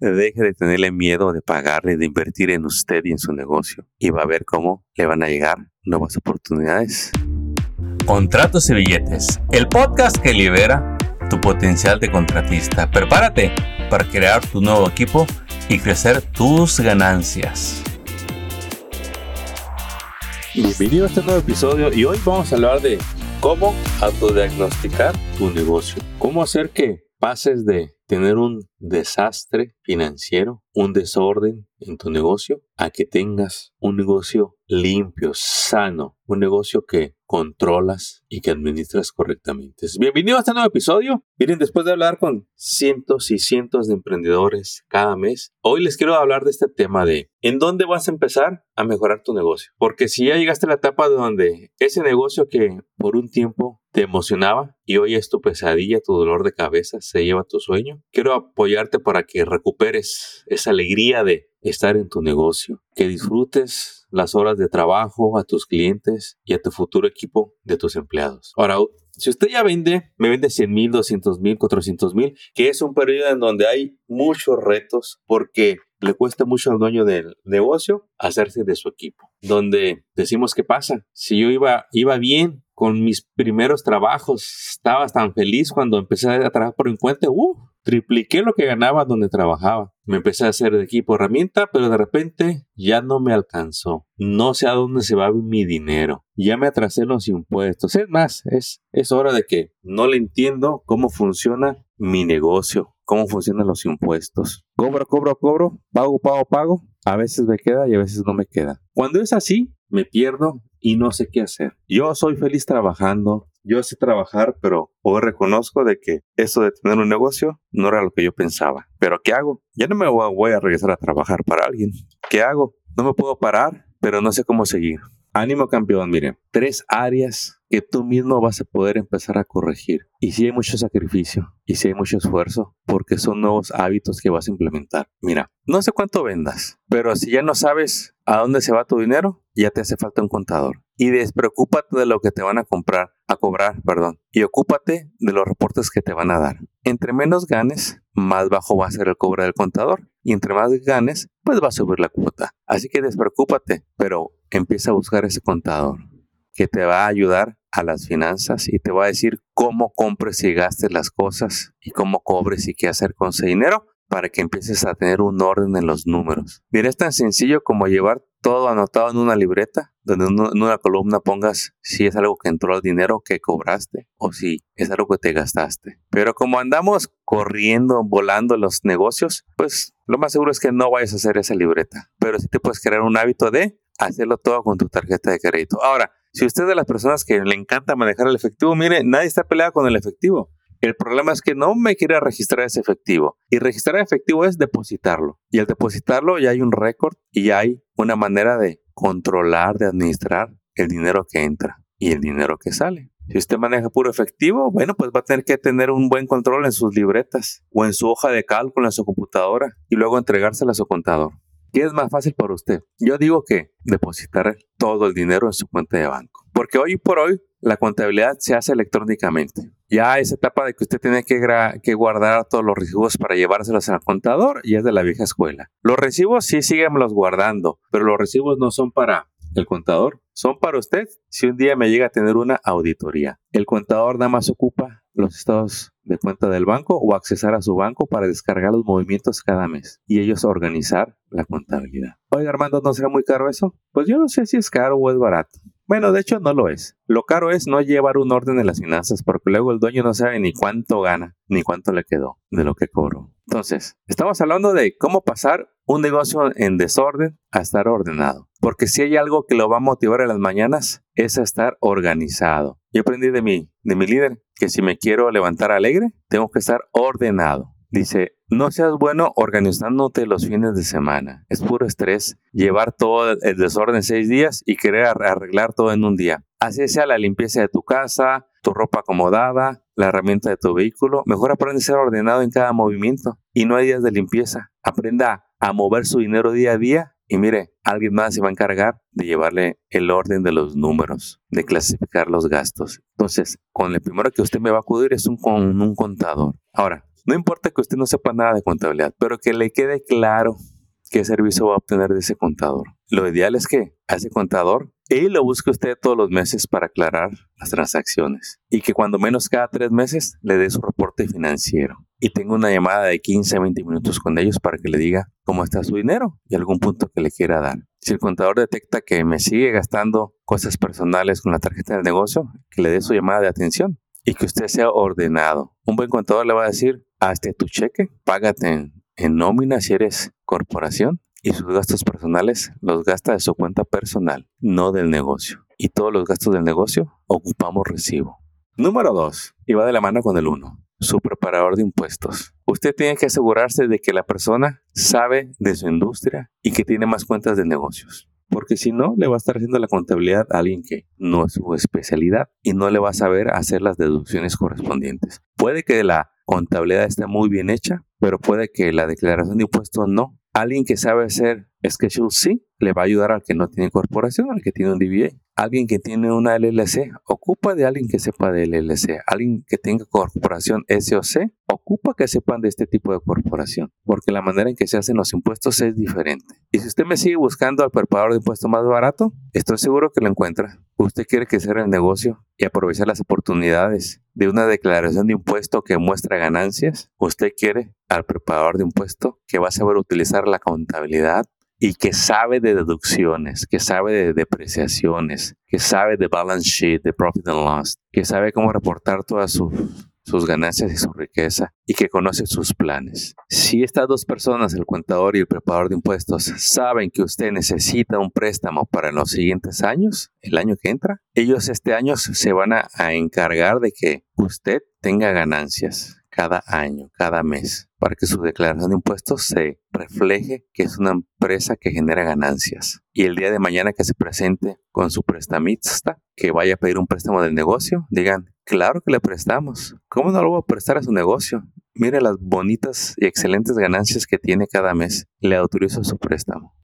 deje de tenerle miedo de pagarle, de invertir en usted y en su negocio. Y va a ver cómo le van a llegar nuevas oportunidades. Contratos y billetes, el podcast que libera tu potencial de contratista. Prepárate para crear tu nuevo equipo y crecer tus ganancias. Bienvenido a este nuevo episodio y hoy vamos a hablar de cómo autodiagnosticar tu negocio. Cómo hacer que pases de tener un desastre financiero, un desorden en tu negocio, a que tengas un negocio limpio, sano, un negocio que controlas y que administras correctamente. Bienvenido a este nuevo episodio. Miren, después de hablar con cientos y cientos de emprendedores cada mes, hoy les quiero hablar de este tema de en dónde vas a empezar a mejorar tu negocio. Porque si ya llegaste a la etapa donde ese negocio que por un tiempo te emocionaba y hoy es tu pesadilla, tu dolor de cabeza, se lleva tu sueño, quiero apoyarte para que recuperes esa alegría de estar en tu negocio, que disfrutes las horas de trabajo a tus clientes y a tu futuro equipo de tus empleados. Ahora, si usted ya vende, me vende 100 mil, 200 mil, 400 mil, que es un periodo en donde hay muchos retos porque le cuesta mucho al dueño del negocio hacerse de su equipo. Donde decimos, ¿qué pasa? Si yo iba, iba bien con mis primeros trabajos, estaba tan feliz cuando empecé a trabajar por encuentro, uh, tripliqué lo que ganaba donde trabajaba. Me empecé a hacer de equipo herramienta, pero de repente ya no me alcanzó. No sé a dónde se va mi dinero. Ya me atrasé los impuestos. Es más, es, es hora de que no le entiendo cómo funciona mi negocio, cómo funcionan los impuestos. Cobro, cobro, cobro, pago, pago, pago. A veces me queda y a veces no me queda. Cuando es así, me pierdo y no sé qué hacer. Yo soy feliz trabajando, yo sé trabajar, pero hoy reconozco de que eso de tener un negocio no era lo que yo pensaba. Pero ¿qué hago? Ya no me voy a regresar a trabajar para alguien. ¿Qué hago? No me puedo parar, pero no sé cómo seguir. Ánimo campeón, miren, tres áreas que tú mismo vas a poder empezar a corregir. Y si hay mucho sacrificio, y si hay mucho esfuerzo, porque son nuevos hábitos que vas a implementar. Mira, no sé cuánto vendas, pero si ya no sabes a dónde se va tu dinero, ya te hace falta un contador. Y despreocúpate de lo que te van a comprar, a cobrar, perdón. Y ocúpate de los reportes que te van a dar. Entre menos ganes, más bajo va a ser el cobro del contador. Y entre más ganes, pues va a subir la cuota. Así que despreocúpate, pero empieza a buscar ese contador que te va a ayudar a las finanzas y te va a decir cómo compres y gastes las cosas y cómo cobres y qué hacer con ese dinero para que empieces a tener un orden en los números. Mira, es tan sencillo como llevar todo anotado en una libreta, donde en una columna pongas si es algo que entró al dinero que cobraste o si es algo que te gastaste. Pero como andamos corriendo, volando los negocios, pues lo más seguro es que no vayas a hacer esa libreta. Pero sí te puedes crear un hábito de hacerlo todo con tu tarjeta de crédito. Ahora, si usted es de las personas que le encanta manejar el efectivo, mire, nadie está peleado con el efectivo. El problema es que no me quiere registrar ese efectivo. Y registrar efectivo es depositarlo. Y al depositarlo ya hay un récord y ya hay una manera de controlar, de administrar el dinero que entra y el dinero que sale. Si usted maneja puro efectivo, bueno, pues va a tener que tener un buen control en sus libretas o en su hoja de cálculo en su computadora y luego entregársela a su contador. ¿Qué es más fácil para usted? Yo digo que depositar todo el dinero en su cuenta de banco. Porque hoy por hoy la contabilidad se hace electrónicamente. Ya esa etapa de que usted tiene que, que, guardar todos los recibos para llevárselos al contador y es de la vieja escuela. Los recibos sí los guardando, pero los recibos no son para el contador, son para usted si un día me llega a tener una auditoría. El contador nada más ocupa los estados de cuenta del banco o accesar a su banco para descargar los movimientos cada mes y ellos organizar la contabilidad. Oiga Armando, ¿no será muy caro eso? Pues yo no sé si es caro o es barato. Bueno, de hecho no lo es. Lo caro es no llevar un orden en las finanzas porque luego el dueño no sabe ni cuánto gana ni cuánto le quedó de lo que cobró. Entonces, estamos hablando de cómo pasar un negocio en desorden a estar ordenado. Porque si hay algo que lo va a motivar en las mañanas es a estar organizado. Yo aprendí de mi, de mi líder que si me quiero levantar alegre, tengo que estar ordenado. Dice, no seas bueno organizándote los fines de semana. Es puro estrés llevar todo el desorden seis días y querer arreglar todo en un día. Así sea la limpieza de tu casa, tu ropa acomodada, la herramienta de tu vehículo. Mejor aprende a ser ordenado en cada movimiento y no hay días de limpieza. Aprenda a mover su dinero día a día y mire, alguien más se va a encargar de llevarle el orden de los números, de clasificar los gastos. Entonces, con el primero que usted me va a acudir es un, con un contador. Ahora, No importa que usted no sepa nada de contabilidad, pero que le quede claro qué servicio va a obtener de ese contador. Lo ideal es que a ese contador y lo busque usted todos los meses para aclarar las transacciones y que cuando menos cada tres meses le dé su reporte financiero y tenga una llamada de 15 a 20 minutos con ellos para que le diga cómo está su dinero y algún punto que le quiera dar. Si el contador detecta que me sigue gastando cosas personales con la tarjeta del negocio, que le dé su llamada de atención y que usted sea ordenado. Un buen contador le va a decir, hazte tu cheque, págate en, nómina si eres corporación y sus gastos personales los gasta de su cuenta personal, no del negocio. Y todos los gastos del negocio ocupamos recibo. Número 2. Y va de la mano con el 1. Su preparador de impuestos. Usted tiene que asegurarse de que la persona sabe de su industria y que tiene más cuentas de negocios. Porque si no, le va a estar haciendo la contabilidad a alguien que no es su especialidad y no le va a saber hacer las deducciones correspondientes. Puede que la contabilidad esté muy bien hecha, pero puede que la declaración de impuestos no. Alguien que sabe hacer Schedule sí le va a ayudar al que no tiene corporación, al que tiene un DBA. Alguien que tiene una LLC ocupa de alguien que sepa de LLC. Alguien que tenga corporación SOC ocupa que sepan de este tipo de corporación, porque la manera en que se hacen los impuestos es diferente. Y si usted me sigue buscando al preparador de impuestos más barato, estoy seguro que lo encuentra. Usted quiere cierre el negocio y aprovechar las oportunidades de una declaración de impuesto que muestra ganancias. Usted quiere al preparador de impuesto que va a saber utilizar la contabilidad y que sabe de deducciones, que sabe de depreciaciones, que sabe de balance sheet, de profit and loss, que sabe cómo reportar todas sus ganancias y su riqueza y que conoce sus planes. Si estas dos personas, el contador y el preparador de impuestos, saben que usted necesita un préstamo para los siguientes años, el año que entra, ellos este año se van a encargar de que usted tenga ganancias cada año, cada mes, para que su declaración de impuestos se refleje que es una empresa que genera ganancias. Y el día de mañana que se presente con su prestamista, que vaya a pedir un préstamo del negocio, digan, claro que le prestamos. ¿Cómo no lo voy a prestar a su negocio? Mire las bonitas y excelentes ganancias que tiene cada mes. Le autorizo su préstamo.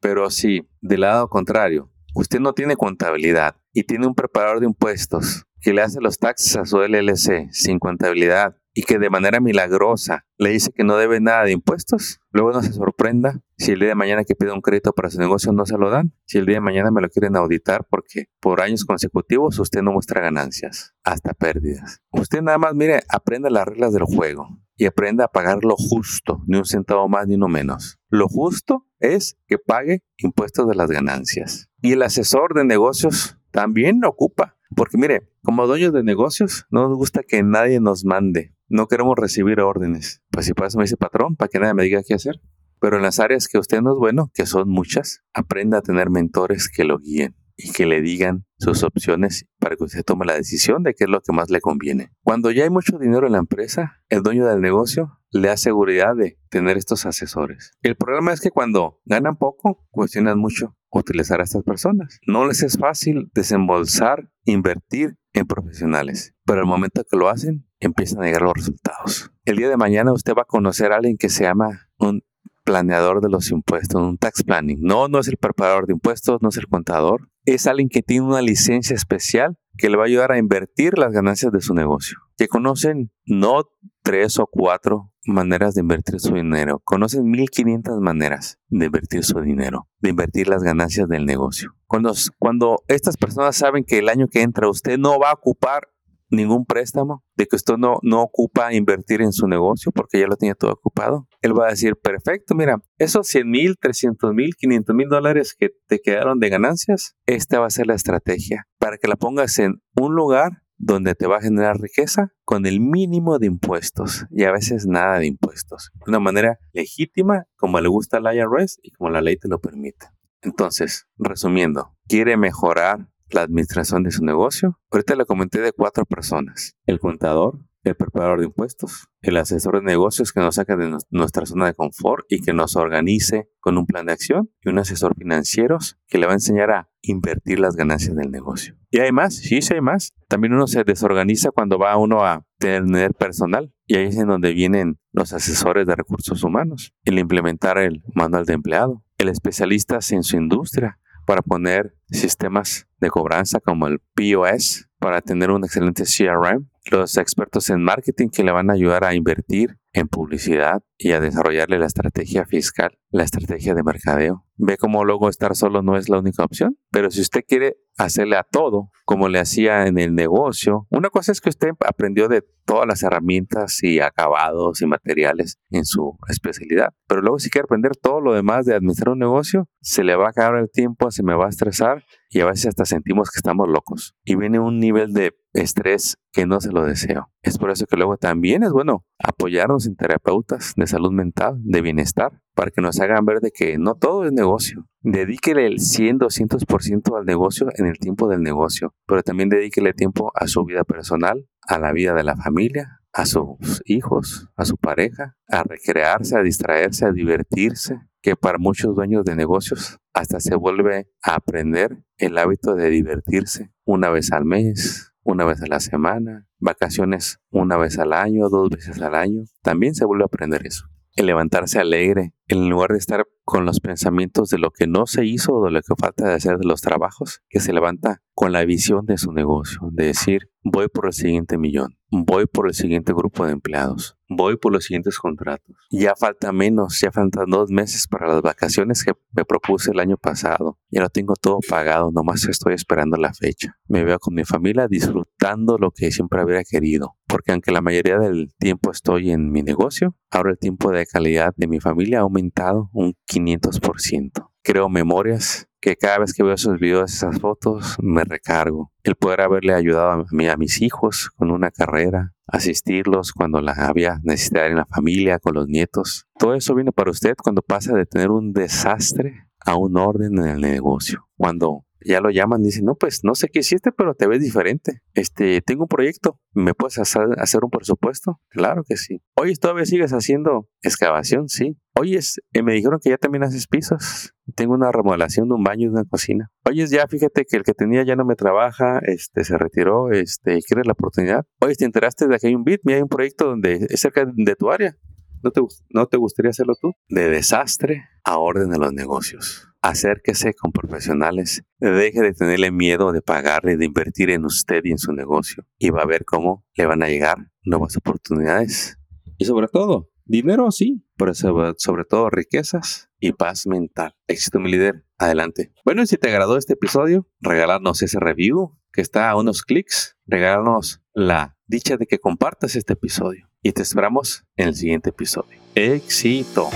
Pero si, del lado contrario, usted no tiene contabilidad y tiene un preparador de impuestos que le hace los taxes a su LLC sin contabilidad y que de manera milagrosa le dice que no debe nada de impuestos, luego no se sorprenda si el día de mañana que pide un crédito para su negocio no se lo dan, si el día de mañana me lo quieren auditar porque por años consecutivos usted no muestra ganancias, hasta pérdidas. Usted nada más, mire, aprenda las reglas del juego y aprenda a pagar lo justo, ni un centavo más ni uno menos. Lo justo es que pague impuestos de las ganancias. Y el asesor de negocios también ocupa porque mire, como dueños de negocios, no nos gusta que nadie nos mande. No queremos recibir órdenes. Pues si pasa me dice patrón, para que nadie me diga qué hacer. Pero en las áreas que usted no es bueno, que son muchas, aprenda a tener mentores que lo guíen y que le digan sus opciones para que usted tome la decisión de qué es lo que más le conviene. Cuando ya hay mucho dinero en la empresa, el dueño del negocio le da seguridad de tener estos asesores. El problema es que cuando ganan poco, cuestionan mucho utilizar a estas personas. No les es fácil desembolsar, invertir en profesionales, pero al momento que lo hacen, empiezan a llegar los resultados. El día de mañana usted va a conocer a alguien que se llama un planeador de los impuestos, un tax planning. No, no es el preparador de impuestos, no es el contador. Es alguien que tiene una licencia especial que le va a ayudar a invertir las ganancias de su negocio. Que conocen no tres o cuatro maneras de invertir su dinero, conocen 1500 maneras de invertir su dinero, de invertir las ganancias del negocio. Cuando, cuando estas personas saben que el año que entra usted no va a ocupar ningún préstamo, de que usted no, no ocupa invertir en su negocio porque ya lo tiene todo ocupado, él va a decir, perfecto, mira, esos 100 mil, 300 mil, 500 mil dólares que te quedaron de ganancias, esta va a ser la estrategia para que la pongas en un lugar donde te va a generar riqueza con el mínimo de impuestos y a veces nada de impuestos. De una manera legítima, como le gusta al IRS y como la ley te lo permite. Entonces, resumiendo, quiere mejorar la administración de su negocio. Ahorita le comenté de cuatro personas. El contador, el preparador de impuestos, el asesor de negocios que nos saca de nuestra zona de confort y que nos organice con un plan de acción y un asesor financiero que le va a enseñar a invertir las ganancias del negocio. Y hay más, sí, sí hay más. También uno se desorganiza cuando va uno a tener personal y ahí es en donde vienen los asesores de recursos humanos, el implementar el manual de empleado, el especialista en su industria, para poner sistemas de cobranza como el POS, para tener un excelente CRM, los expertos en marketing que le van a ayudar a invertir en publicidad y a desarrollarle la estrategia fiscal, la estrategia de mercadeo. Ve cómo luego estar solo no es la única opción, pero si usted quiere hacerle a todo como le hacía en el negocio, una cosa es que usted aprendió de todas las herramientas y acabados y materiales en su especialidad, pero luego si quiere aprender todo lo demás de administrar un negocio, se le va a acabar el tiempo, se me va a estresar y a veces hasta sentimos que estamos locos. Y viene un nivel de estrés que no se lo deseo. Es por eso que luego también es bueno apoyarnos en terapeutas de salud mental, de bienestar, para que nos hagan ver de que no todo es negocio. Dedíquele el 100, 200% al negocio en el tiempo del negocio, pero también dedíquele tiempo a su vida personal, a la vida de la familia, a sus hijos, a su pareja, a recrearse, a distraerse, a divertirse, que para muchos dueños de negocios hasta se vuelve a aprender el hábito de divertirse una vez al mes, una vez a la semana, vacaciones una vez al año, dos veces al año. También se vuelve a aprender eso. El levantarse alegre, en lugar de estar con los pensamientos de lo que no se hizo o de lo que falta de hacer de los trabajos, que se levanta con la visión de su negocio, de decir, voy por el siguiente millón, voy por el siguiente grupo de empleados, voy por los siguientes contratos. Ya falta menos, ya faltan dos meses para las vacaciones que me propuse el año pasado. Ya lo tengo todo pagado, nomás estoy esperando la fecha. Me veo con mi familia disfrutando lo que siempre habría querido. Porque aunque la mayoría del tiempo estoy en mi negocio, ahora el tiempo de calidad de mi familia ha aumentado un 500%. Creo memorias que cada vez que veo esos videos, esas fotos, me recargo. El poder haberle ayudado a, mí, a mis hijos con una carrera, asistirlos cuando la había necesidad en la familia, con los nietos. Todo eso viene para usted cuando pasa de tener un desastre a un orden en el negocio. Cuando ya lo llaman, dicen, no, pues no sé qué hiciste, pero te ves diferente. Este, tengo un proyecto, ¿me puedes hacer, un presupuesto? Claro que sí. Oye, ¿todavía sigues haciendo excavación? Sí. Oye, eh, me dijeron que ya también haces pisos. Tengo una remodelación de un baño y una cocina. Oye, ya fíjate que el que tenía ya no me trabaja, este, se retiró, este, ¿quieres la oportunidad? Oye, ¿te enteraste de que hay un BIT? Mira, hay un proyecto donde es cerca de tu área. ¿No te, ¿No te gustaría hacerlo tú? De desastre a orden de los negocios acérquese con profesionales, deje de tenerle miedo de pagarle, de invertir en usted y en su negocio y va a ver cómo le van a llegar nuevas oportunidades. Y sobre todo, dinero sí, pero sobre, todo riquezas y paz mental. Éxito mi líder, adelante. Bueno, y si te agradó este episodio, regalarnos ese review que está a unos clics, regalarnos la dicha de que compartas este episodio y te esperamos en el siguiente episodio. Éxito.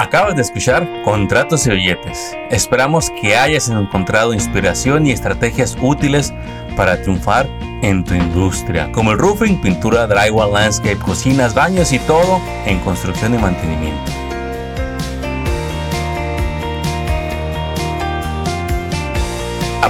Acabas de escuchar Contratos y Billetes. Esperamos que hayas encontrado inspiración y estrategias útiles para triunfar en tu industria, como el roofing, pintura, drywall, landscape, cocinas, baños y todo en construcción y mantenimiento.